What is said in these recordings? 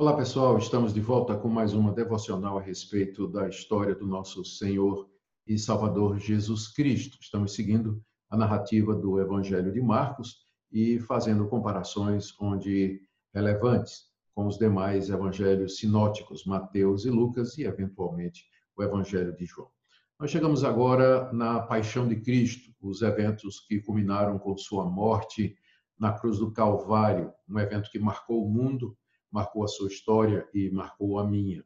Olá pessoal, estamos de volta com mais uma devocional a respeito da história do nosso Senhor e Salvador Jesus Cristo. Estamos seguindo a narrativa do Evangelho de Marcos e fazendo comparações onde relevantes com os demais evangelhos sinóticos, Mateus e Lucas e eventualmente o Evangelho de João. Nós chegamos agora na Paixão de Cristo, os eventos que culminaram com sua morte na cruz do Calvário, um evento que marcou o mundo marcou a sua história e marcou a minha.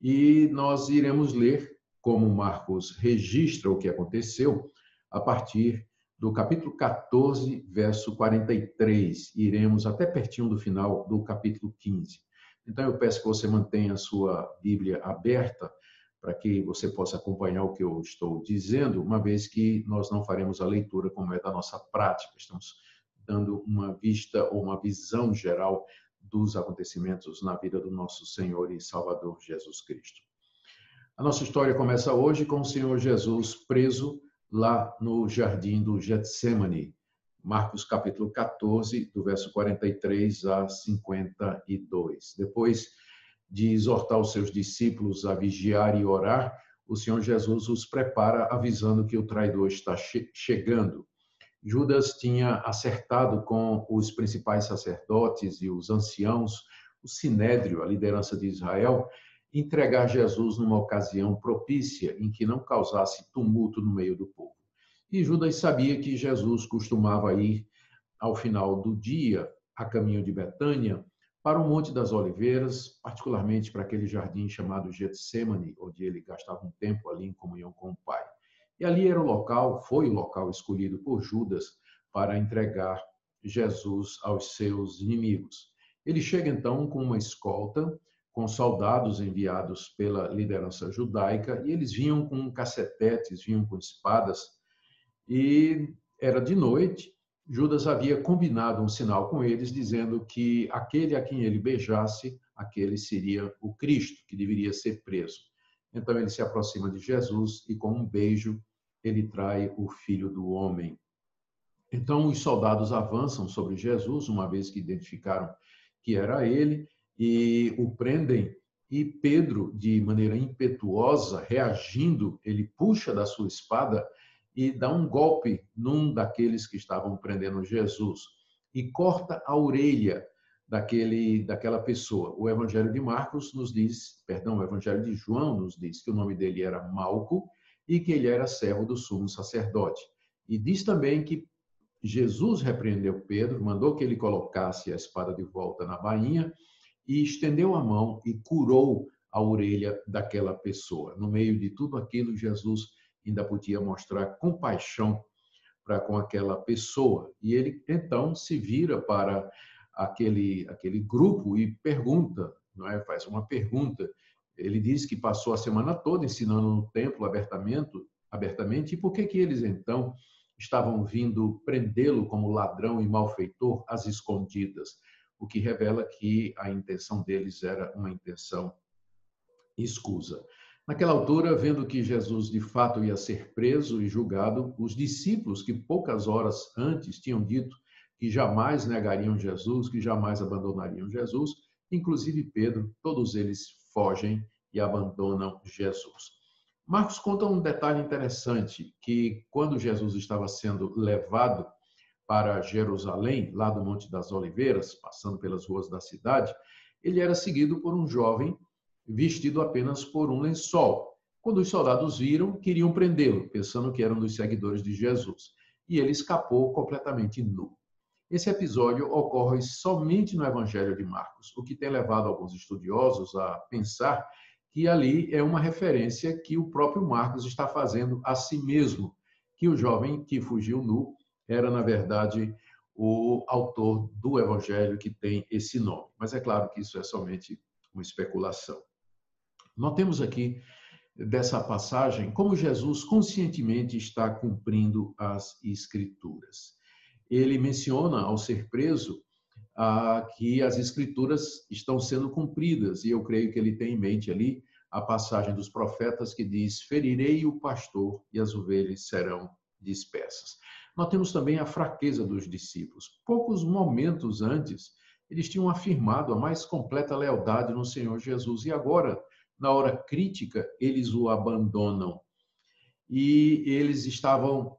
E nós iremos ler como Marcos registra o que aconteceu a partir do capítulo 14, verso 43. Iremos até pertinho do final do capítulo 15. Então eu peço que você mantenha a sua Bíblia aberta para que você possa acompanhar o que eu estou dizendo, uma vez que nós não faremos a leitura como é da nossa prática. Estamos dando uma vista ou uma visão geral dos acontecimentos na vida do nosso Senhor e Salvador Jesus Cristo. A nossa história começa hoje com o Senhor Jesus preso lá no jardim do Getsemane. Marcos capítulo 14, do verso 43 a 52. Depois de exortar os seus discípulos a vigiar e orar, o Senhor Jesus os prepara avisando que o traidor está che chegando. Judas tinha acertado com os principais sacerdotes e os anciãos, o sinédrio, a liderança de Israel, entregar Jesus numa ocasião propícia em que não causasse tumulto no meio do povo. E Judas sabia que Jesus costumava ir ao final do dia a caminho de Betânia para o Monte das Oliveiras, particularmente para aquele jardim chamado Getsemane, onde ele gastava um tempo ali em comunhão com o Pai. E ali era o local, foi o local escolhido por Judas para entregar Jesus aos seus inimigos. Ele chega então com uma escolta, com soldados enviados pela liderança judaica, e eles vinham com cacetetes, vinham com espadas, e era de noite. Judas havia combinado um sinal com eles, dizendo que aquele a quem ele beijasse, aquele seria o Cristo, que deveria ser preso. Então ele se aproxima de Jesus e com um beijo ele trai o filho do homem. Então os soldados avançam sobre Jesus, uma vez que identificaram que era ele, e o prendem. E Pedro, de maneira impetuosa, reagindo, ele puxa da sua espada e dá um golpe num daqueles que estavam prendendo Jesus e corta a orelha daquele daquela pessoa. O Evangelho de Marcos nos diz, perdão, o Evangelho de João nos diz que o nome dele era Malco e que ele era servo do sumo sacerdote. E diz também que Jesus repreendeu Pedro, mandou que ele colocasse a espada de volta na bainha e estendeu a mão e curou a orelha daquela pessoa. No meio de tudo aquilo, Jesus ainda podia mostrar compaixão para com aquela pessoa. E ele então se vira para aquele, aquele grupo e pergunta, não é? faz uma pergunta. Ele diz que passou a semana toda ensinando no templo abertamente, abertamente e por que, que eles então estavam vindo prendê-lo como ladrão e malfeitor às escondidas, o que revela que a intenção deles era uma intenção escusa. Naquela altura, vendo que Jesus de fato ia ser preso e julgado, os discípulos que poucas horas antes tinham dito que jamais negariam Jesus, que jamais abandonariam Jesus, inclusive Pedro, todos eles fogem e abandonam Jesus. Marcos conta um detalhe interessante, que quando Jesus estava sendo levado para Jerusalém, lá do Monte das Oliveiras, passando pelas ruas da cidade, ele era seguido por um jovem vestido apenas por um lençol. Quando os soldados viram, queriam prendê-lo, pensando que era um dos seguidores de Jesus. E ele escapou completamente nu. Esse episódio ocorre somente no Evangelho de Marcos, o que tem levado alguns estudiosos a pensar que ali é uma referência que o próprio Marcos está fazendo a si mesmo, que o jovem que fugiu nu era, na verdade, o autor do Evangelho que tem esse nome. Mas é claro que isso é somente uma especulação. Notemos aqui dessa passagem como Jesus conscientemente está cumprindo as Escrituras ele menciona, ao ser preso, que as escrituras estão sendo cumpridas, e eu creio que ele tem em mente ali a passagem dos profetas que diz: Ferirei o pastor e as ovelhas serão dispersas. Nós temos também a fraqueza dos discípulos. Poucos momentos antes, eles tinham afirmado a mais completa lealdade no Senhor Jesus e agora, na hora crítica, eles o abandonam. E eles estavam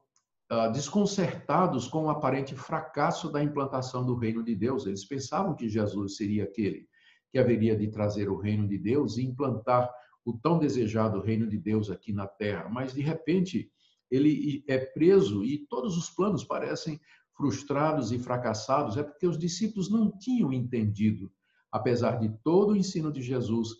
desconcertados com o aparente fracasso da implantação do reino de Deus. Eles pensavam que Jesus seria aquele que haveria de trazer o reino de Deus e implantar o tão desejado reino de Deus aqui na terra, mas de repente ele é preso e todos os planos parecem frustrados e fracassados, é porque os discípulos não tinham entendido, apesar de todo o ensino de Jesus,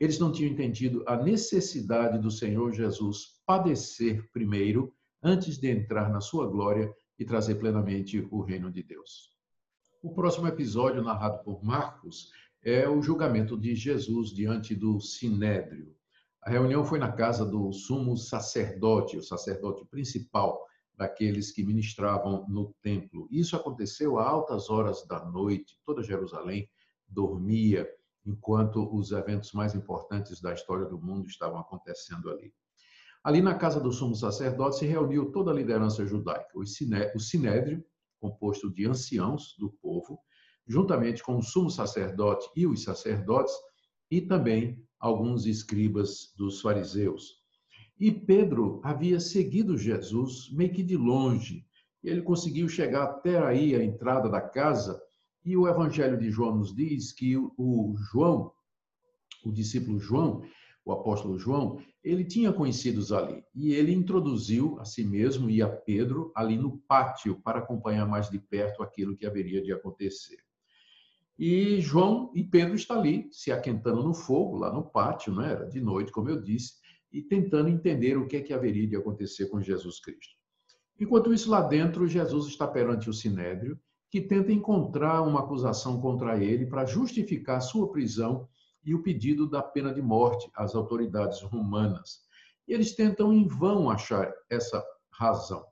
eles não tinham entendido a necessidade do Senhor Jesus padecer primeiro, antes de entrar na sua glória e trazer plenamente o reino de Deus. O próximo episódio, narrado por Marcos, é o julgamento de Jesus diante do Sinédrio. A reunião foi na casa do sumo sacerdote, o sacerdote principal daqueles que ministravam no templo. Isso aconteceu a altas horas da noite. Toda Jerusalém dormia enquanto os eventos mais importantes da história do mundo estavam acontecendo ali. Ali na casa do sumo sacerdote se reuniu toda a liderança judaica, o sinédrio, composto de anciãos do povo, juntamente com o sumo sacerdote e os sacerdotes, e também alguns escribas dos fariseus. E Pedro havia seguido Jesus meio que de longe. Ele conseguiu chegar até aí a entrada da casa, e o Evangelho de João nos diz que o João, o discípulo João, o apóstolo João, ele tinha conhecidos ali e ele introduziu a si mesmo e a Pedro ali no pátio para acompanhar mais de perto aquilo que haveria de acontecer. E João e Pedro estão ali, se aquentando no fogo, lá no pátio, não é? era de noite, como eu disse, e tentando entender o que é que haveria de acontecer com Jesus Cristo. Enquanto isso, lá dentro, Jesus está perante o Sinédrio, que tenta encontrar uma acusação contra ele para justificar sua prisão e o pedido da pena de morte às autoridades romanas. E eles tentam em vão achar essa razão.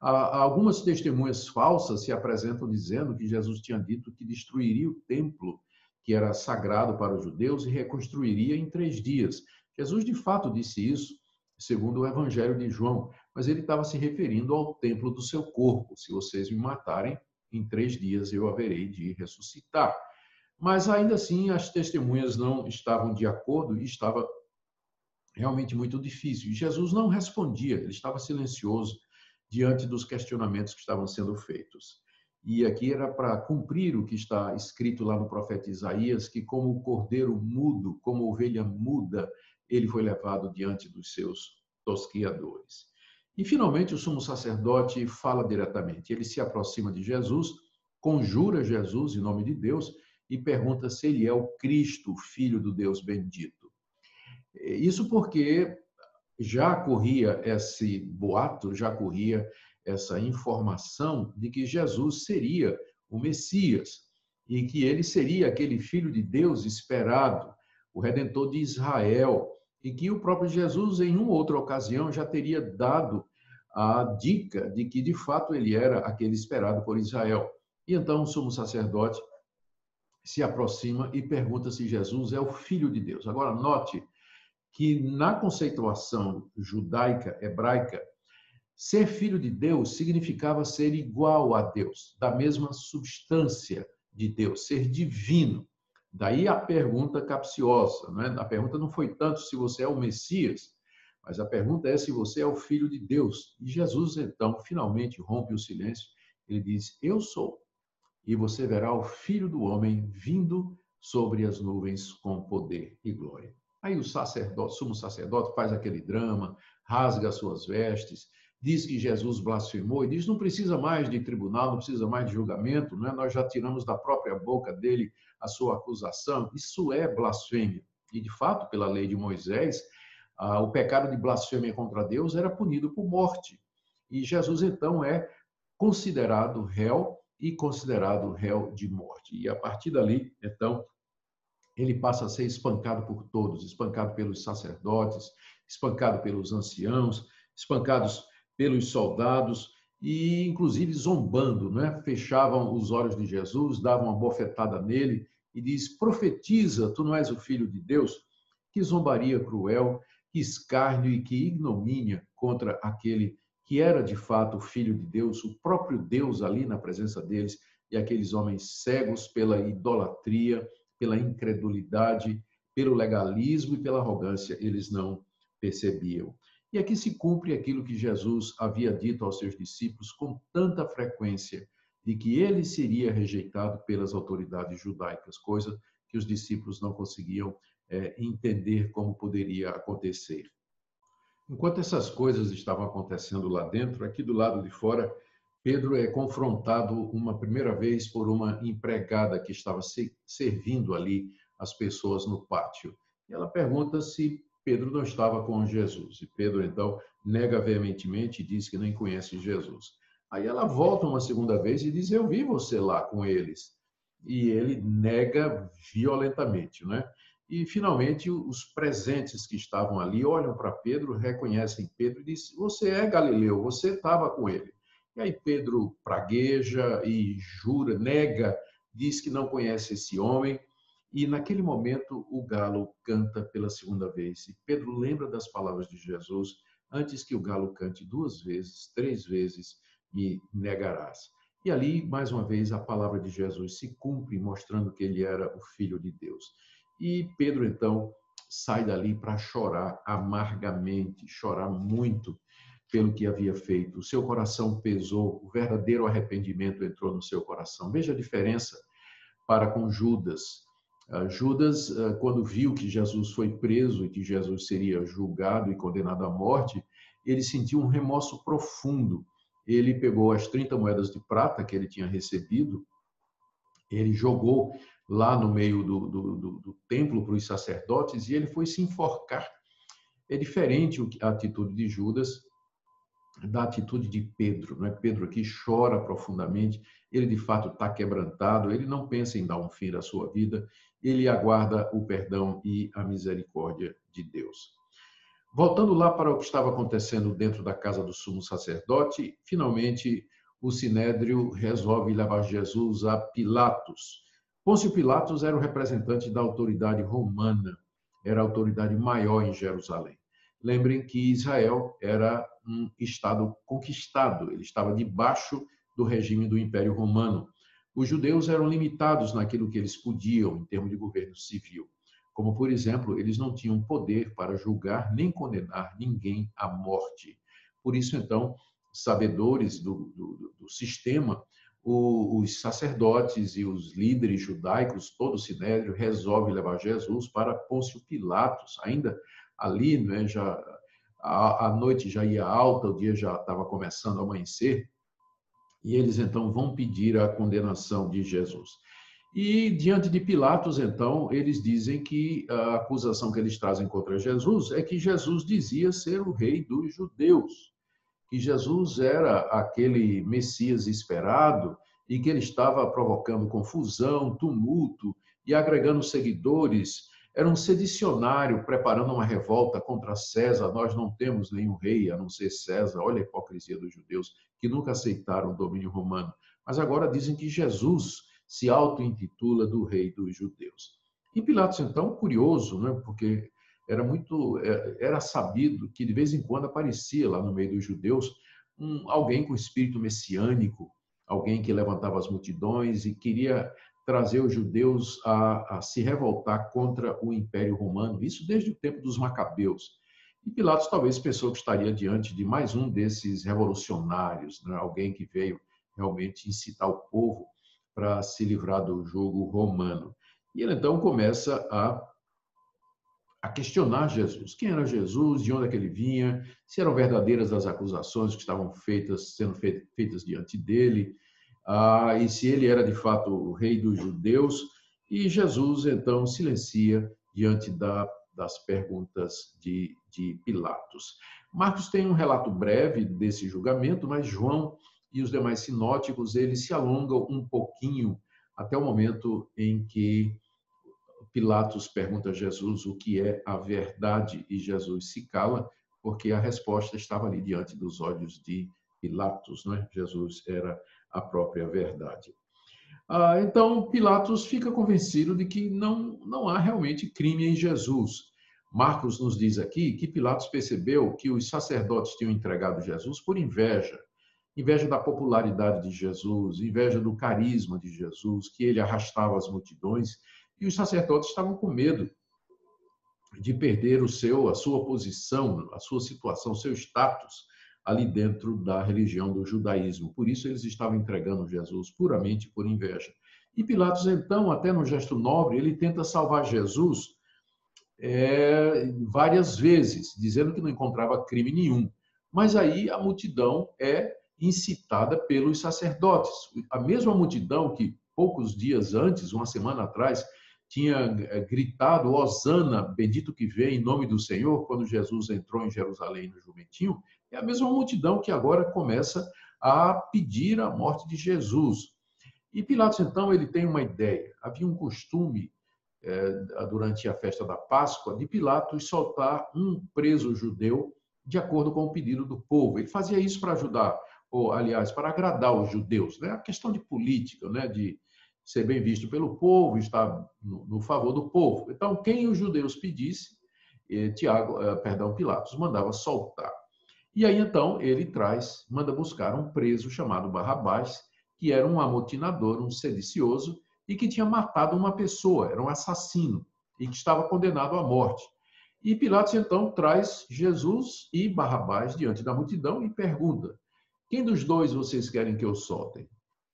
Algumas testemunhas falsas se apresentam dizendo que Jesus tinha dito que destruiria o templo que era sagrado para os judeus e reconstruiria em três dias. Jesus de fato disse isso, segundo o Evangelho de João, mas ele estava se referindo ao templo do seu corpo. Se vocês me matarem, em três dias eu haverei de ressuscitar. Mas ainda assim, as testemunhas não estavam de acordo e estava realmente muito difícil. E Jesus não respondia, ele estava silencioso diante dos questionamentos que estavam sendo feitos. E aqui era para cumprir o que está escrito lá no profeta Isaías, que como o cordeiro mudo, como ovelha muda, ele foi levado diante dos seus tosquiadores. E finalmente o sumo sacerdote fala diretamente. Ele se aproxima de Jesus, conjura Jesus em nome de Deus e pergunta se ele é o Cristo, filho do Deus bendito. Isso porque já corria esse boato, já corria essa informação de que Jesus seria o Messias e que ele seria aquele filho de Deus esperado, o redentor de Israel, e que o próprio Jesus, em uma outra ocasião, já teria dado a dica de que de fato ele era aquele esperado por Israel. E então o sumo sacerdote se aproxima e pergunta se Jesus é o filho de Deus. Agora, note que na conceituação judaica, hebraica, ser filho de Deus significava ser igual a Deus, da mesma substância de Deus, ser divino. Daí a pergunta capciosa, né? A pergunta não foi tanto se você é o Messias, mas a pergunta é se você é o filho de Deus. E Jesus então finalmente rompe o silêncio. Ele diz: "Eu sou". E você verá o filho do homem vindo sobre as nuvens com poder e glória. Aí o sacerdote, sumo sacerdote faz aquele drama, rasga as suas vestes, diz que Jesus blasfemou e diz não precisa mais de tribunal, não precisa mais de julgamento, né? nós já tiramos da própria boca dele a sua acusação. Isso é blasfêmia. E, de fato, pela lei de Moisés, o pecado de blasfêmia contra Deus era punido por morte. E Jesus, então, é considerado réu e considerado réu de morte. E a partir dali, então, ele passa a ser espancado por todos, espancado pelos sacerdotes, espancado pelos anciãos, espancados pelos soldados e inclusive zombando, né? Fechavam os olhos de Jesus, davam uma bofetada nele e diz: "Profetiza, tu não és o filho de Deus?" Que zombaria cruel, que escárnio e que ignomínia contra aquele que era de fato o filho de Deus, o próprio Deus ali na presença deles, e aqueles homens cegos pela idolatria, pela incredulidade, pelo legalismo e pela arrogância, eles não percebiam. E aqui se cumpre aquilo que Jesus havia dito aos seus discípulos com tanta frequência, de que ele seria rejeitado pelas autoridades judaicas, coisa que os discípulos não conseguiam é, entender como poderia acontecer. Enquanto essas coisas estavam acontecendo lá dentro, aqui do lado de fora, Pedro é confrontado uma primeira vez por uma empregada que estava servindo ali as pessoas no pátio. E ela pergunta se Pedro não estava com Jesus. E Pedro, então, nega veementemente e diz que nem conhece Jesus. Aí ela volta uma segunda vez e diz: Eu vi você lá com eles. E ele nega violentamente, né? E finalmente os presentes que estavam ali olham para Pedro, reconhecem Pedro e dizem: Você é Galileu, você estava com ele. E aí Pedro pragueja e jura, nega, diz que não conhece esse homem. E naquele momento o galo canta pela segunda vez. E Pedro lembra das palavras de Jesus: Antes que o galo cante duas vezes, três vezes, me negarás. E ali, mais uma vez, a palavra de Jesus se cumpre, mostrando que ele era o Filho de Deus. E Pedro, então, sai dali para chorar amargamente, chorar muito pelo que havia feito. O seu coração pesou, o verdadeiro arrependimento entrou no seu coração. Veja a diferença para com Judas. Ah, Judas, ah, quando viu que Jesus foi preso e que Jesus seria julgado e condenado à morte, ele sentiu um remorso profundo. Ele pegou as 30 moedas de prata que ele tinha recebido, ele jogou lá no meio do, do, do, do templo para os sacerdotes e ele foi se enforcar. É diferente a atitude de Judas da atitude de Pedro. Não é? Pedro aqui chora profundamente, ele de fato está quebrantado, ele não pensa em dar um fim à sua vida, ele aguarda o perdão e a misericórdia de Deus. Voltando lá para o que estava acontecendo dentro da casa do sumo sacerdote, finalmente o sinédrio resolve levar Jesus a Pilatos. Pôncio Pilatos era o representante da autoridade romana, era a autoridade maior em Jerusalém. Lembrem que Israel era um estado conquistado, ele estava debaixo do regime do Império Romano. Os judeus eram limitados naquilo que eles podiam em termos de governo civil, como, por exemplo, eles não tinham poder para julgar nem condenar ninguém à morte. Por isso, então, sabedores do, do, do sistema, o, os sacerdotes e os líderes judaicos, todo o sinédrio, resolve levar Jesus para Pôncio Pilatos, ainda ali, né, já a, a noite já ia alta, o dia já estava começando a amanhecer, e eles então vão pedir a condenação de Jesus. E diante de Pilatos, então, eles dizem que a acusação que eles trazem contra Jesus é que Jesus dizia ser o rei dos judeus, que Jesus era aquele Messias esperado e que ele estava provocando confusão, tumulto e agregando seguidores era um sedicionário preparando uma revolta contra César. Nós não temos nenhum rei a não ser César. Olha a hipocrisia dos judeus que nunca aceitaram o domínio romano. Mas agora dizem que Jesus se auto-intitula do rei dos judeus. E Pilatos, então, curioso, né? porque era muito é, era sabido que de vez em quando aparecia lá no meio dos judeus um, alguém com espírito messiânico, alguém que levantava as multidões e queria trazer os judeus a, a, se revoltar contra o Império Romano, isso desde o tempo dos Macabeus. E Pilatos talvez pensou que estaria diante de mais um desses revolucionários, né? alguém que veio realmente incitar o povo para se livrar do jogo romano. E ele então começa a, a questionar Jesus. Quem era Jesus? De onde é que ele vinha? Se eram verdadeiras as acusações que estavam feitas, sendo feitas diante dele ah, e se ele era de fato o rei dos judeus, e Jesus então silencia diante da, das perguntas de, de Pilatos. Marcos tem um relato breve desse julgamento, mas João e os demais sinóticos eles se alongam um pouquinho até o momento em que Pilatos pergunta a Jesus o que é a verdade e Jesus se cala, porque a resposta estava ali diante dos olhos de Pilatos, não é? Jesus era a própria verdade. Ah, então, Pilatos fica convencido de que não, não há realmente crime em Jesus. Marcos nos diz aqui que Pilatos percebeu que os sacerdotes tinham entregado Jesus por inveja. inveja da popularidade de Jesus, inveja do carisma de Jesus, que ele arrastava as multidões, e os sacerdotes estavam com medo de perder o seu, a sua posição, a sua situação, seu status ali dentro da religião do judaísmo. Por isso eles estavam entregando Jesus puramente por inveja. E Pilatos, então, até no gesto nobre, ele tenta salvar Jesus é, várias vezes, dizendo que não encontrava crime nenhum. Mas aí a multidão é incitada pelos sacerdotes. A mesma multidão que poucos dias antes, uma semana atrás, tinha é, gritado Osana, bendito que vem em nome do Senhor, quando Jesus entrou em Jerusalém no jumentinho, é a mesma multidão que agora começa a pedir a morte de Jesus. E Pilatos, então, ele tem uma ideia. Havia um costume, é, durante a festa da Páscoa, de Pilatos soltar um preso judeu de acordo com o pedido do povo. Ele fazia isso para ajudar, ou, aliás, para agradar os judeus. Né? A questão de política, né? de ser bem visto pelo povo, estar no, no favor do povo. Então, quem os judeus pedisse, eh, Tiago, eh, perdão, Pilatos mandava soltar. E aí então ele traz, manda buscar um preso chamado Barrabás, que era um amotinador, um sedicioso e que tinha matado uma pessoa, era um assassino e que estava condenado à morte. E Pilatos então traz Jesus e Barrabás diante da multidão e pergunta: Quem dos dois vocês querem que eu solte?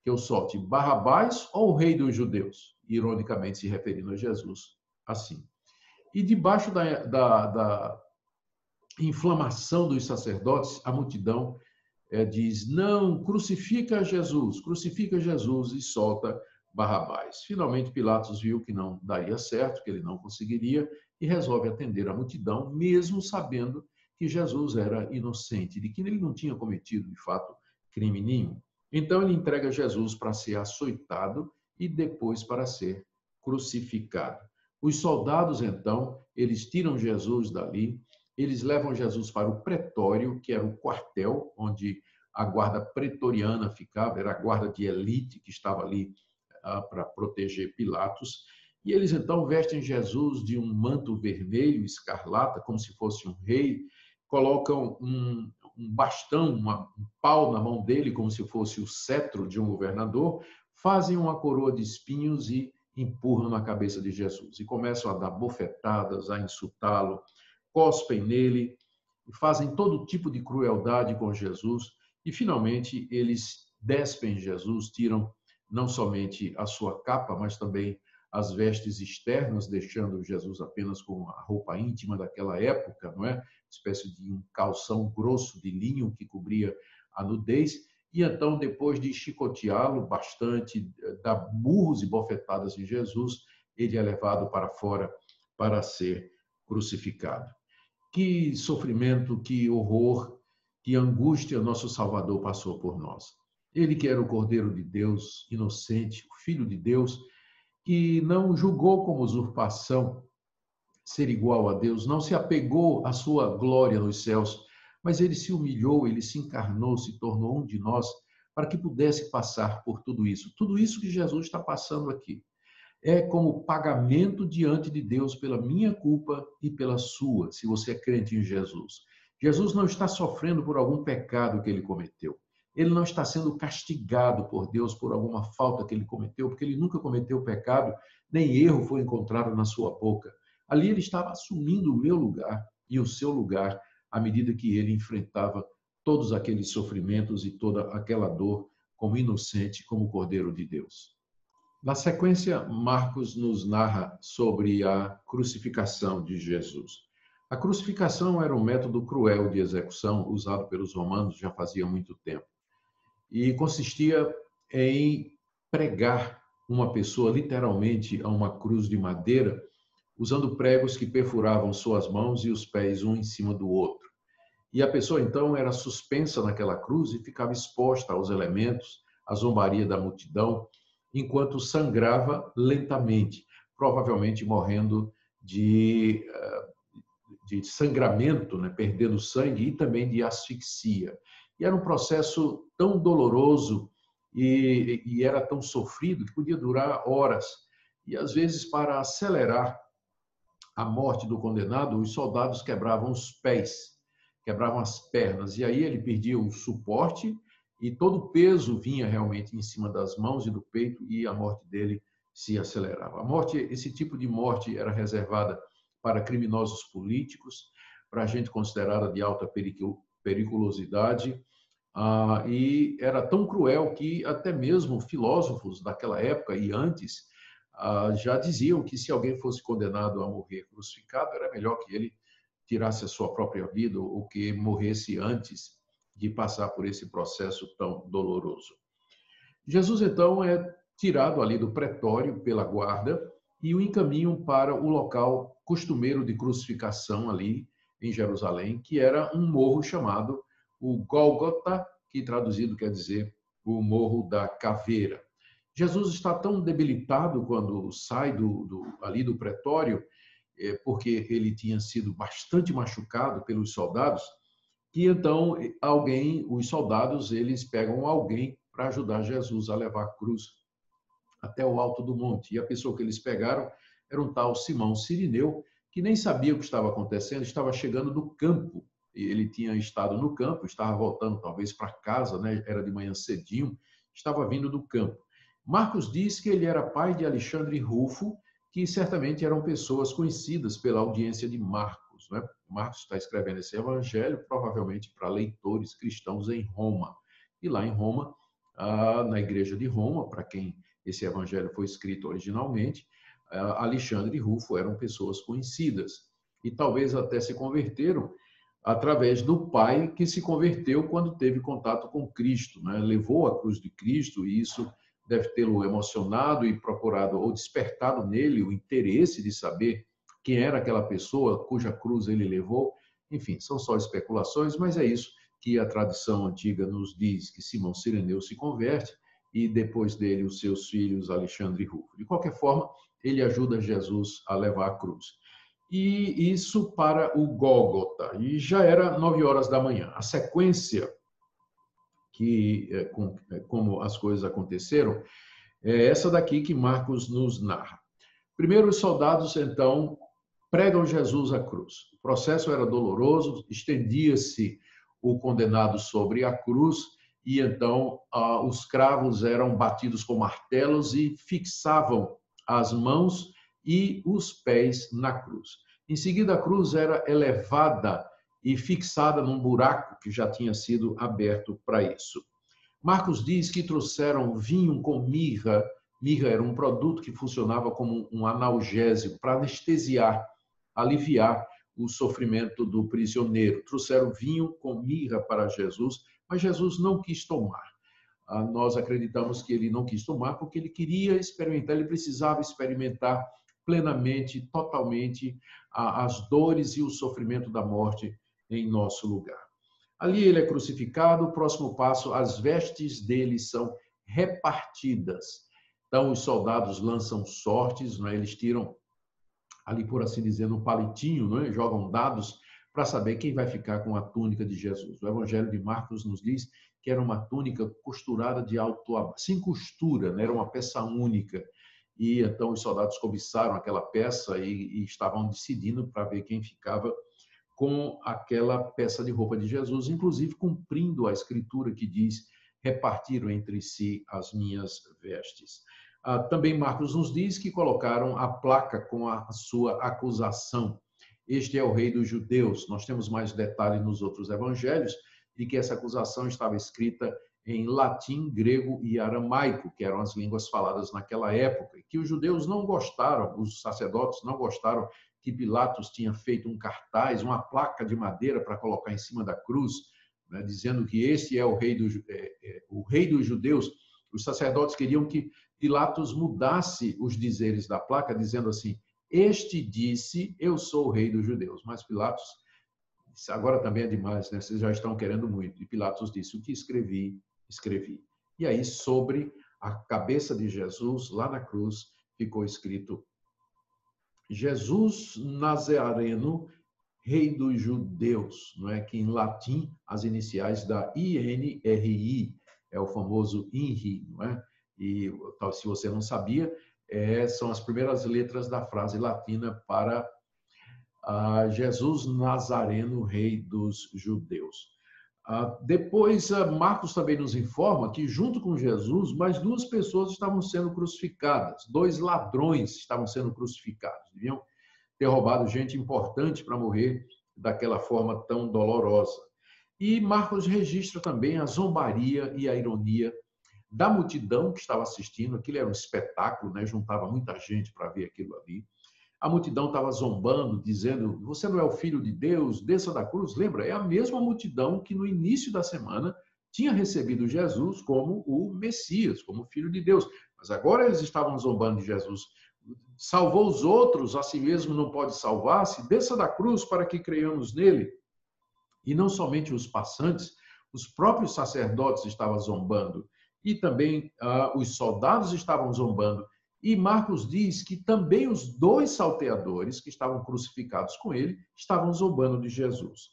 Que eu solte Barrabás ou o rei dos judeus? Ironicamente se referindo a Jesus assim. E debaixo da, da, da inflamação dos sacerdotes, a multidão é, diz: não, crucifica Jesus, crucifica Jesus e solta Barrabás. Finalmente, Pilatos viu que não daria certo, que ele não conseguiria, e resolve atender a multidão, mesmo sabendo que Jesus era inocente, de que ele não tinha cometido, de fato, crime nenhum. Então, ele entrega Jesus para ser açoitado e depois para ser crucificado. Os soldados, então, eles tiram Jesus dali, eles levam Jesus para o pretório, que era o quartel onde a guarda pretoriana ficava, era a guarda de elite que estava ali ah, para proteger Pilatos. E eles então vestem Jesus de um manto vermelho, escarlata, como se fosse um rei, colocam um, um bastão, uma, um pau na mão dele, como se fosse o cetro de um governador, fazem uma coroa de espinhos e empurram na cabeça de Jesus. E começam a dar bofetadas, a insultá-lo, cospem nele, fazem todo tipo de crueldade com Jesus e finalmente eles despem Jesus, tiram não somente a sua capa, mas também as vestes externas, deixando Jesus apenas com a roupa íntima daquela época, não é? Espécie de um calção grosso de linho que cobria a nudez. E então, depois de chicoteá-lo bastante, dar murros e bofetadas em Jesus, ele é levado para fora para ser crucificado. Que sofrimento, que horror, que angústia nosso Salvador passou por nós. Ele que era o Cordeiro de Deus, inocente, o Filho de Deus, que não julgou como usurpação ser igual a Deus, não se apegou à sua glória nos céus, mas ele se humilhou, ele se encarnou, se tornou um de nós, para que pudesse passar por tudo isso. Tudo isso que Jesus está passando aqui é como pagamento diante de Deus pela minha culpa e pela sua, se você é crente em Jesus. Jesus não está sofrendo por algum pecado que ele cometeu. Ele não está sendo castigado por Deus por alguma falta que ele cometeu, porque ele nunca cometeu pecado, nem erro foi encontrado na sua boca. Ali ele estava assumindo o meu lugar e o seu lugar à medida que ele enfrentava todos aqueles sofrimentos e toda aquela dor como inocente, como Cordeiro de Deus. Na sequência, Marcos nos narra sobre a crucificação de Jesus. A crucificação era um método cruel de execução usado pelos romanos já fazia muito tempo. E consistia em pregar uma pessoa literalmente a uma cruz de madeira, usando pregos que perfuravam suas mãos e os pés um em cima do outro. E a pessoa então era suspensa naquela cruz e ficava exposta aos elementos, à zombaria da multidão enquanto sangrava lentamente, provavelmente morrendo de, eh, de sangramento, né? perdendo sangue e também de asfixia. E era um processo tão doloroso e, e era tão sofrido que podia durar horas. E às vezes, para acelerar a morte do condenado, os soldados quebravam os pés, quebravam as pernas, e aí ele perdia o suporte e todo o peso vinha realmente em cima das mãos e do peito e a morte dele se acelerava. A morte, esse tipo de morte era reservada para criminosos políticos, para gente considerada de alta periculosidade, ah, e era tão cruel que até mesmo filósofos daquela época e antes ah, já diziam que se alguém fosse condenado a morrer crucificado, era melhor que ele tirasse a sua própria vida ou que morresse antes de passar por esse processo tão doloroso. Jesus, então, é tirado ali do pretório pela guarda e o encaminham para o local costumeiro de crucificação ali em Jerusalém, que era um morro chamado o Gólgota, que traduzido quer dizer o Morro da Caveira. Jesus está tão debilitado quando sai do, do ali do pretório, é, porque ele tinha sido bastante machucado pelos soldados, que então alguém, os soldados, eles pegam alguém para ajudar Jesus a levar a cruz até o alto do monte. E a pessoa que eles pegaram era um tal Simão Sirineu, que nem sabia o que estava acontecendo, estava chegando do campo. E ele tinha estado no campo, estava voltando talvez para casa, né? era de manhã cedinho, estava vindo do campo. Marcos diz que ele era pai de Alexandre Rufo, que certamente eram pessoas conhecidas pela audiência de Marcos. Né? Marcos está escrevendo esse evangelho provavelmente para leitores cristãos em Roma. E lá em Roma, na igreja de Roma, para quem esse evangelho foi escrito originalmente, Alexandre e Rufo eram pessoas conhecidas e talvez até se converteram através do pai que se converteu quando teve contato com Cristo, né? levou a cruz de Cristo e isso deve tê-lo emocionado e procurado ou despertado nele o interesse de saber quem era aquela pessoa cuja cruz ele levou. Enfim, são só especulações, mas é isso que a tradição antiga nos diz que Simão Sireneu se converte e depois dele os seus filhos Alexandre e Rufo. De qualquer forma, ele ajuda Jesus a levar a cruz. E isso para o Gólgota. E já era nove horas da manhã. A sequência que é, é, como as coisas aconteceram é essa daqui que Marcos nos narra. Primeiro, os soldados então pregam Jesus à cruz. O processo era doloroso, estendia-se o condenado sobre a cruz e então os cravos eram batidos com martelos e fixavam as mãos e os pés na cruz. Em seguida, a cruz era elevada e fixada num buraco que já tinha sido aberto para isso. Marcos diz que trouxeram vinho com mirra. Mirra era um produto que funcionava como um analgésico para anestesiar, aliviar o sofrimento do prisioneiro. Trouxeram vinho com mirra para Jesus, mas Jesus não quis tomar. Ah, nós acreditamos que ele não quis tomar porque ele queria experimentar, ele precisava experimentar plenamente, totalmente as dores e o sofrimento da morte em nosso lugar. Ali ele é crucificado, o próximo passo, as vestes dele são repartidas. Então os soldados lançam sortes, é? eles tiram ali por assim dizer um palitinho, é? jogam dados para saber quem vai ficar com a túnica de Jesus. O Evangelho de Marcos nos diz que era uma túnica costurada de alto a sem costura, né? era uma peça única. E então os soldados cobiçaram aquela peça e, e estavam decidindo para ver quem ficava com aquela peça de roupa de Jesus, inclusive cumprindo a escritura que diz: repartiram entre si as minhas vestes. Ah, também Marcos nos diz que colocaram a placa com a sua acusação. Este é o rei dos judeus. Nós temos mais detalhes nos outros evangelhos de que essa acusação estava escrita em latim, grego e aramaico, que eram as línguas faladas naquela época, que os judeus não gostaram, os sacerdotes não gostaram que Pilatos tinha feito um cartaz, uma placa de madeira para colocar em cima da cruz, né, dizendo que este é o rei, do, é, é, o rei dos judeus. Os sacerdotes queriam que Pilatos mudasse os dizeres da placa, dizendo assim: este disse, eu sou o rei dos judeus. Mas Pilatos disse, agora também é demais, né? Vocês já estão querendo muito. E Pilatos disse, o que escrevi, escrevi. E aí, sobre a cabeça de Jesus, lá na cruz, ficou escrito Jesus Nazareno, rei dos judeus, não é que em latim as iniciais da INRI é o famoso INRI, não é? E se você não sabia, é, são as primeiras letras da frase latina para ah, Jesus Nazareno, rei dos judeus. Ah, depois, ah, Marcos também nos informa que, junto com Jesus, mais duas pessoas estavam sendo crucificadas. Dois ladrões estavam sendo crucificados. Deviam ter roubado gente importante para morrer daquela forma tão dolorosa. E Marcos registra também a zombaria e a ironia da multidão que estava assistindo. Aquilo era um espetáculo, né? juntava muita gente para ver aquilo ali. A multidão estava zombando, dizendo: Você não é o filho de Deus, desça da cruz. Lembra? É a mesma multidão que no início da semana tinha recebido Jesus como o Messias, como o filho de Deus. Mas agora eles estavam zombando de Jesus. Salvou os outros, a si mesmo não pode salvar-se. Desça da cruz para que creiamos nele. E não somente os passantes, os próprios sacerdotes estavam zombando. E também ah, os soldados estavam zombando. E Marcos diz que também os dois salteadores que estavam crucificados com ele estavam zombando de Jesus.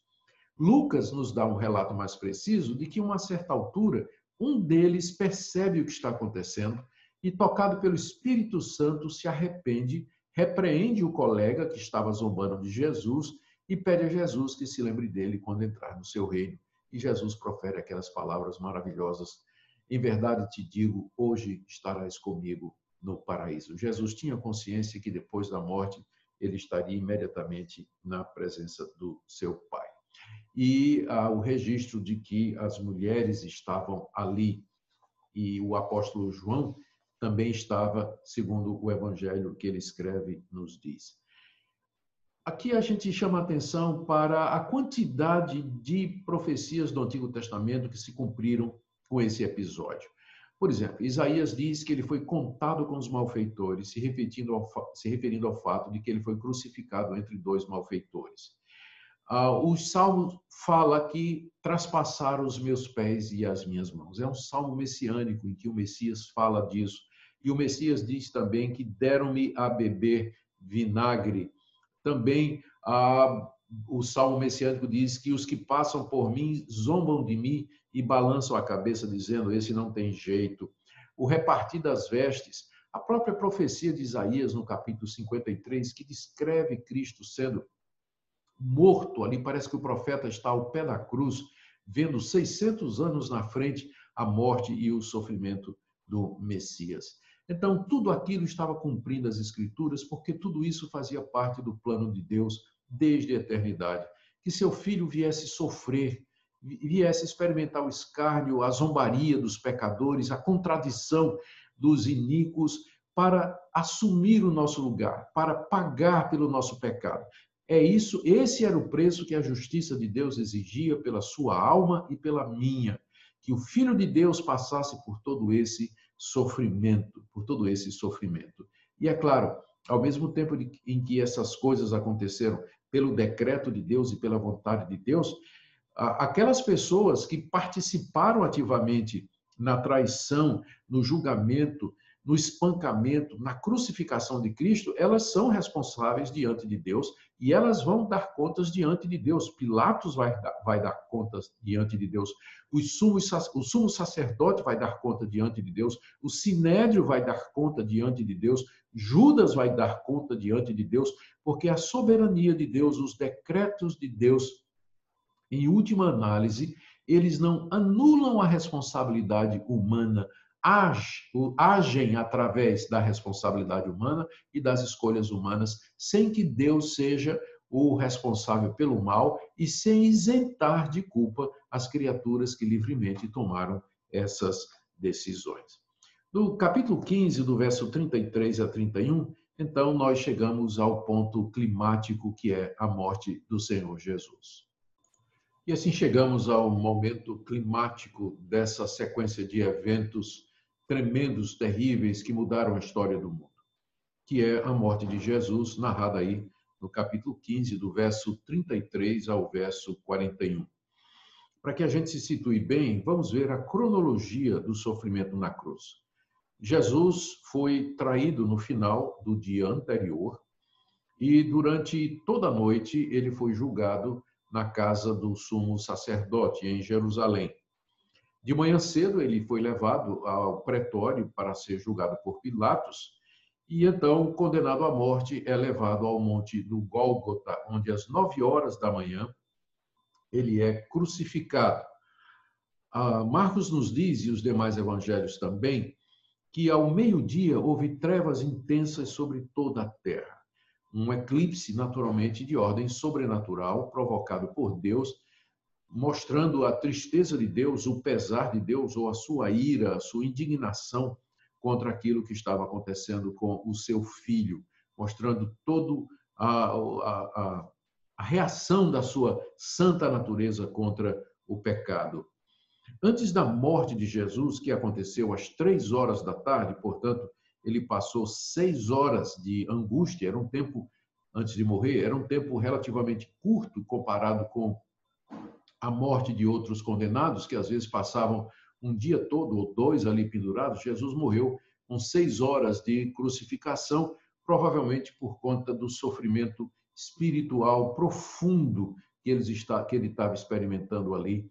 Lucas nos dá um relato mais preciso de que, a uma certa altura, um deles percebe o que está acontecendo e, tocado pelo Espírito Santo, se arrepende, repreende o colega que estava zombando de Jesus e pede a Jesus que se lembre dele quando entrar no seu reino. E Jesus profere aquelas palavras maravilhosas: Em verdade te digo, hoje estarás comigo no paraíso. Jesus tinha consciência que depois da morte ele estaria imediatamente na presença do seu Pai. E ah, o registro de que as mulheres estavam ali e o apóstolo João também estava, segundo o evangelho que ele escreve, nos diz. Aqui a gente chama atenção para a quantidade de profecias do Antigo Testamento que se cumpriram com esse episódio. Por exemplo, Isaías diz que ele foi contado com os malfeitores, se referindo ao, se referindo ao fato de que ele foi crucificado entre dois malfeitores. Ah, o salmo fala que traspassaram os meus pés e as minhas mãos. É um salmo messiânico em que o Messias fala disso. E o Messias diz também que deram-me a beber vinagre. Também ah, o salmo messiânico diz que os que passam por mim zombam de mim e balançam a cabeça dizendo: esse não tem jeito. O repartir das vestes, a própria profecia de Isaías no capítulo 53, que descreve Cristo sendo morto, ali parece que o profeta está ao pé da cruz, vendo 600 anos na frente a morte e o sofrimento do Messias. Então, tudo aquilo estava cumprindo as Escrituras, porque tudo isso fazia parte do plano de Deus desde a eternidade. Que seu filho viesse sofrer, viesse experimentar o escárnio, a zombaria dos pecadores, a contradição dos iníquos, para assumir o nosso lugar, para pagar pelo nosso pecado. É isso, esse era o preço que a justiça de Deus exigia pela sua alma e pela minha, que o filho de Deus passasse por todo esse sofrimento, por todo esse sofrimento. E é claro, ao mesmo tempo em que essas coisas aconteceram pelo decreto de Deus e pela vontade de Deus, aquelas pessoas que participaram ativamente na traição, no julgamento, no espancamento, na crucificação de Cristo, elas são responsáveis diante de Deus e elas vão dar contas diante de Deus. Pilatos vai dar, vai dar contas diante de Deus. O sumo, o sumo sacerdote vai dar conta diante de Deus. O sinédrio vai dar conta diante de Deus. Judas vai dar conta diante de Deus, porque a soberania de Deus, os decretos de Deus, em última análise, eles não anulam a responsabilidade humana, agem através da responsabilidade humana e das escolhas humanas, sem que Deus seja o responsável pelo mal e sem isentar de culpa as criaturas que livremente tomaram essas decisões. No capítulo 15, do verso 33 a 31, então nós chegamos ao ponto climático que é a morte do Senhor Jesus. E assim chegamos ao momento climático dessa sequência de eventos tremendos, terríveis, que mudaram a história do mundo, que é a morte de Jesus, narrada aí no capítulo 15, do verso 33 ao verso 41. Para que a gente se situe bem, vamos ver a cronologia do sofrimento na cruz. Jesus foi traído no final do dia anterior e durante toda a noite ele foi julgado na casa do sumo sacerdote em Jerusalém. De manhã cedo ele foi levado ao pretório para ser julgado por Pilatos e então, condenado à morte, é levado ao monte do Gólgota, onde às nove horas da manhã ele é crucificado. Marcos nos diz, e os demais evangelhos também, que ao meio-dia houve trevas intensas sobre toda a terra. Um eclipse, naturalmente, de ordem sobrenatural, provocado por Deus, mostrando a tristeza de Deus, o pesar de Deus, ou a sua ira, a sua indignação contra aquilo que estava acontecendo com o seu filho, mostrando todo a, a, a, a reação da sua santa natureza contra o pecado. Antes da morte de Jesus, que aconteceu às três horas da tarde, portanto, ele passou seis horas de angústia, era um tempo, antes de morrer, era um tempo relativamente curto comparado com a morte de outros condenados, que às vezes passavam um dia todo ou dois ali pendurados. Jesus morreu com seis horas de crucificação, provavelmente por conta do sofrimento espiritual profundo que ele, estava experimentando ali,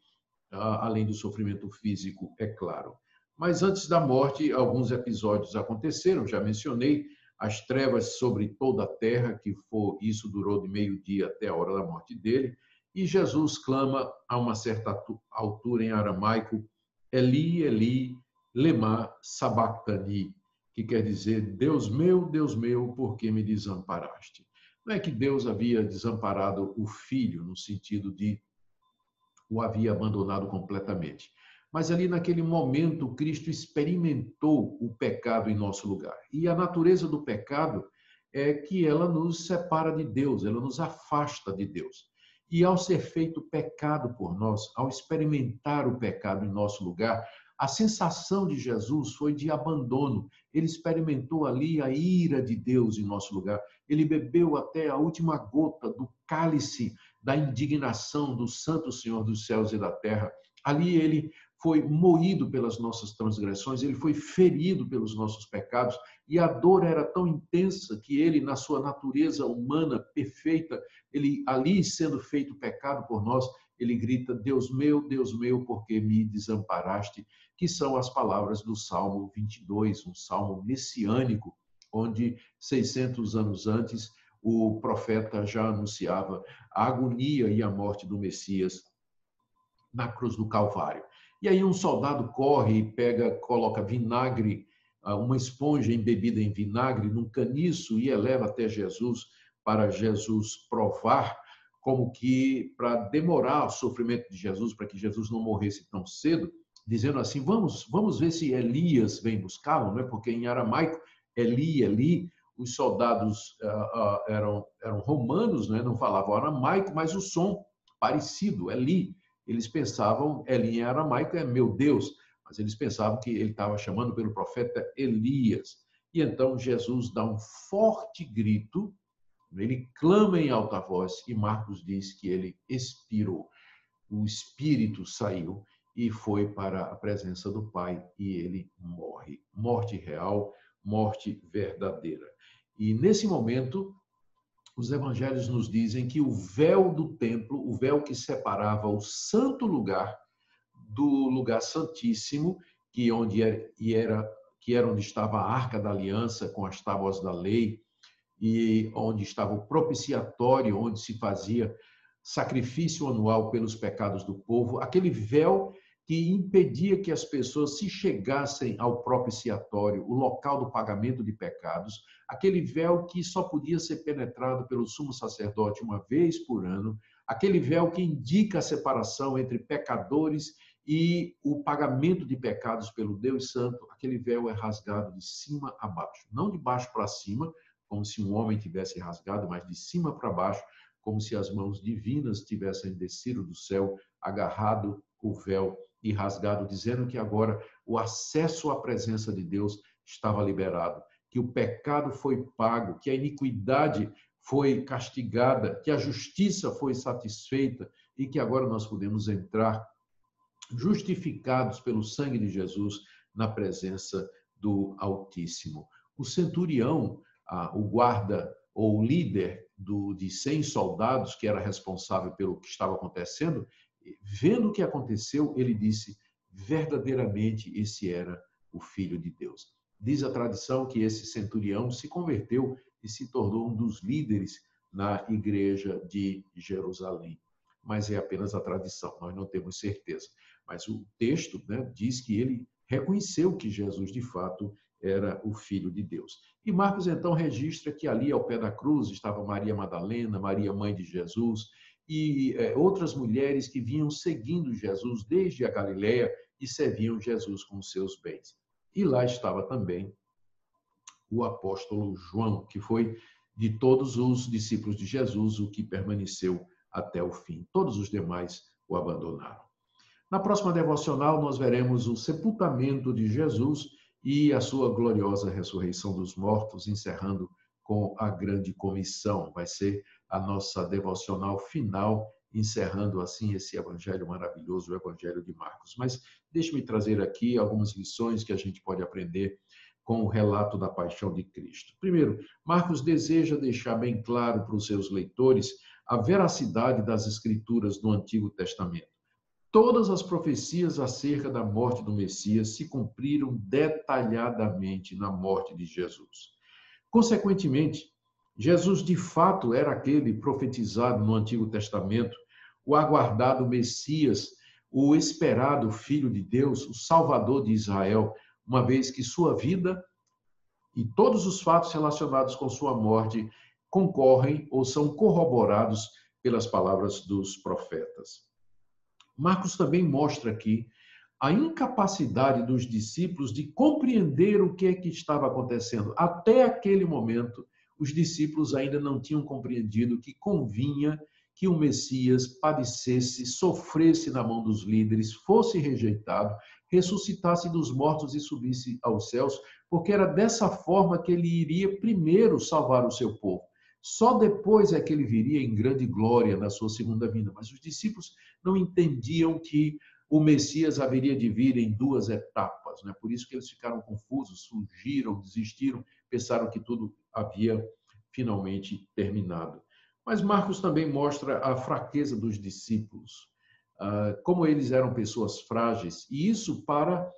além do sofrimento físico, é claro. Mas antes da morte, alguns episódios aconteceram, já mencionei, as trevas sobre toda a terra, que foi, isso durou de meio-dia até a hora da morte dele, e Jesus clama a uma certa altura em aramaico, Eli, Eli, lema sabachthani, que quer dizer, Deus meu, Deus meu, por que me desamparaste? Não é que Deus havia desamparado o filho, no sentido de o havia abandonado completamente. Mas ali naquele momento, Cristo experimentou o pecado em nosso lugar. E a natureza do pecado é que ela nos separa de Deus, ela nos afasta de Deus. E ao ser feito pecado por nós, ao experimentar o pecado em nosso lugar, a sensação de Jesus foi de abandono. Ele experimentou ali a ira de Deus em nosso lugar. Ele bebeu até a última gota do cálice da indignação do Santo Senhor dos céus e da terra. Ali ele foi moído pelas nossas transgressões, ele foi ferido pelos nossos pecados, e a dor era tão intensa que ele, na sua natureza humana perfeita, ele ali sendo feito pecado por nós, ele grita: Deus meu, Deus meu, por que me desamparaste? Que são as palavras do Salmo 22, um salmo messiânico, onde 600 anos antes o profeta já anunciava a agonia e a morte do Messias na cruz do Calvário. E aí um soldado corre e pega, coloca vinagre, ah, uma esponja embebida em vinagre num caniço e eleva até Jesus para Jesus provar como que para demorar o sofrimento de Jesus, para que Jesus não morresse tão cedo, dizendo assim: vamos, vamos ver se Elias vem buscá-lo, não é? Porque em aramaico Eli, Eli, os soldados uh, uh, eram eram romanos, né? Não falavam aramaico, mas o som parecido, Eli. Eles pensavam Eli em aramaico é meu Deus, mas eles pensavam que ele estava chamando pelo profeta Elias. E então Jesus dá um forte grito ele clama em alta voz e Marcos diz que ele expirou. O espírito saiu e foi para a presença do Pai e ele morre. Morte real, morte verdadeira. E nesse momento, os evangelhos nos dizem que o véu do templo, o véu que separava o santo lugar do lugar santíssimo, que onde era, era que era onde estava a arca da aliança com as tábuas da lei, e onde estava o propiciatório, onde se fazia sacrifício anual pelos pecados do povo, aquele véu que impedia que as pessoas se chegassem ao propiciatório, o local do pagamento de pecados, aquele véu que só podia ser penetrado pelo sumo sacerdote uma vez por ano, aquele véu que indica a separação entre pecadores e o pagamento de pecados pelo Deus Santo, aquele véu é rasgado de cima a baixo, não de baixo para cima, como se um homem tivesse rasgado, mas de cima para baixo, como se as mãos divinas tivessem descido do céu, agarrado o véu e rasgado, dizendo que agora o acesso à presença de Deus estava liberado, que o pecado foi pago, que a iniquidade foi castigada, que a justiça foi satisfeita e que agora nós podemos entrar justificados pelo sangue de Jesus na presença do Altíssimo. O centurião o guarda ou líder do, de 100 soldados, que era responsável pelo que estava acontecendo, vendo o que aconteceu, ele disse: verdadeiramente esse era o Filho de Deus. Diz a tradição que esse centurião se converteu e se tornou um dos líderes na igreja de Jerusalém. mas é apenas a tradição, nós não temos certeza. Mas o texto né, diz que ele reconheceu que Jesus, de fato, era o Filho de Deus. E Marcos então registra que ali ao pé da cruz estava Maria Madalena, Maria, mãe de Jesus, e é, outras mulheres que vinham seguindo Jesus desde a Galiléia e serviam Jesus com seus bens. E lá estava também o apóstolo João, que foi de todos os discípulos de Jesus o que permaneceu até o fim. Todos os demais o abandonaram. Na próxima devocional, nós veremos o sepultamento de Jesus e a sua gloriosa ressurreição dos mortos, encerrando com a grande comissão. Vai ser a nossa devocional final, encerrando assim esse evangelho maravilhoso, o evangelho de Marcos. Mas deixe-me trazer aqui algumas lições que a gente pode aprender com o relato da paixão de Cristo. Primeiro, Marcos deseja deixar bem claro para os seus leitores a veracidade das escrituras do Antigo Testamento. Todas as profecias acerca da morte do Messias se cumpriram detalhadamente na morte de Jesus. Consequentemente, Jesus de fato era aquele profetizado no Antigo Testamento, o aguardado Messias, o esperado Filho de Deus, o Salvador de Israel, uma vez que sua vida e todos os fatos relacionados com sua morte concorrem ou são corroborados pelas palavras dos profetas. Marcos também mostra aqui a incapacidade dos discípulos de compreender o que é que estava acontecendo. Até aquele momento, os discípulos ainda não tinham compreendido que convinha que o Messias padecesse, sofresse na mão dos líderes, fosse rejeitado, ressuscitasse dos mortos e subisse aos céus, porque era dessa forma que ele iria primeiro salvar o seu povo. Só depois é que ele viria em grande glória na sua segunda vinda. Mas os discípulos não entendiam que o Messias haveria de vir em duas etapas. Né? Por isso que eles ficaram confusos, fugiram, desistiram, pensaram que tudo havia finalmente terminado. Mas Marcos também mostra a fraqueza dos discípulos, ah, como eles eram pessoas frágeis, e isso para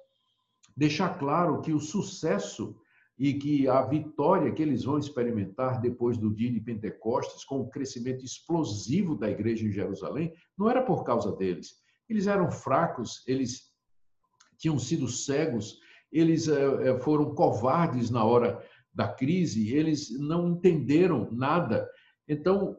deixar claro que o sucesso e que a vitória que eles vão experimentar depois do dia de Pentecostes, com o crescimento explosivo da igreja em Jerusalém, não era por causa deles. Eles eram fracos, eles tinham sido cegos, eles eh, eh, foram covardes na hora da crise, eles não entenderam nada. Então,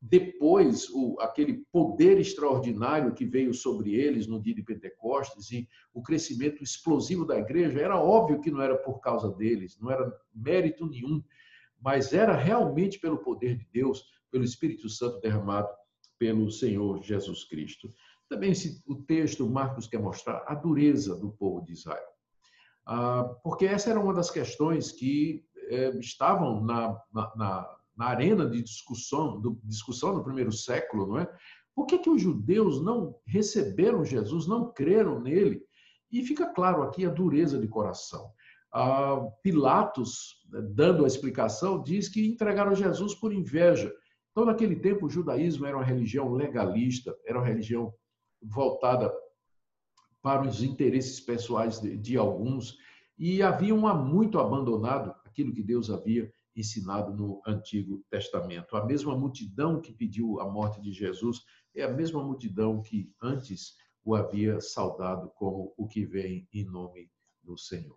depois o, aquele poder extraordinário que veio sobre eles no dia de Pentecostes e o crescimento explosivo da igreja, era óbvio que não era por causa deles, não era mérito nenhum, mas era realmente pelo poder de Deus, pelo Espírito Santo derramado pelo Senhor Jesus Cristo. Também esse, o texto, Marcos quer mostrar a dureza do povo de Israel. Ah, porque essa era uma das questões que eh, estavam na, na, na na arena de discussão do, discussão do primeiro século, não é? Por que, que os judeus não receberam Jesus, não creram nele? E fica claro aqui a dureza de coração. Ah, Pilatos, né, dando a explicação, diz que entregaram Jesus por inveja. Então, naquele tempo, o judaísmo era uma religião legalista, era uma religião voltada para os interesses pessoais de, de alguns, e haviam muito abandonado aquilo que Deus havia ensinado no Antigo Testamento. A mesma multidão que pediu a morte de Jesus é a mesma multidão que antes o havia saudado como o que vem em nome do Senhor.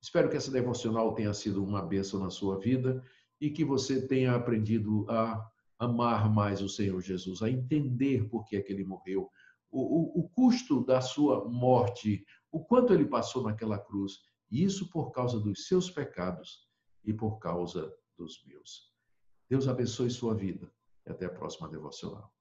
Espero que essa devocional tenha sido uma bênção na sua vida e que você tenha aprendido a amar mais o Senhor Jesus, a entender por que é que ele morreu, o, o, o custo da sua morte, o quanto ele passou naquela cruz, e isso por causa dos seus pecados e por causa dos meus. Deus abençoe sua vida e até a próxima devocional.